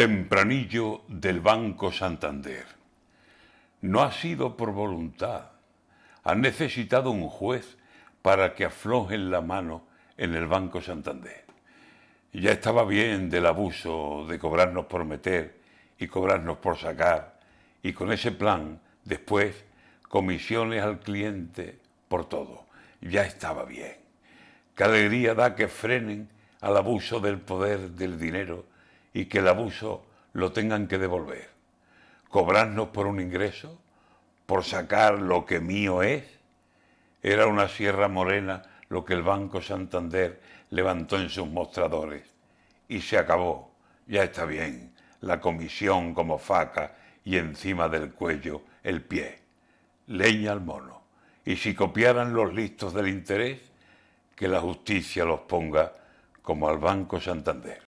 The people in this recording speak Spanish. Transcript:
Tempranillo del Banco Santander. No ha sido por voluntad. Han necesitado un juez para que aflojen la mano en el Banco Santander. Ya estaba bien del abuso de cobrarnos por meter y cobrarnos por sacar, y con ese plan, después, comisiones al cliente por todo. Ya estaba bien. Qué alegría da que frenen al abuso del poder del dinero y que el abuso lo tengan que devolver. Cobrarnos por un ingreso, por sacar lo que mío es. Era una sierra morena lo que el Banco Santander levantó en sus mostradores. Y se acabó. Ya está bien. La comisión como faca y encima del cuello el pie. Leña al mono. Y si copiaran los listos del interés, que la justicia los ponga como al Banco Santander.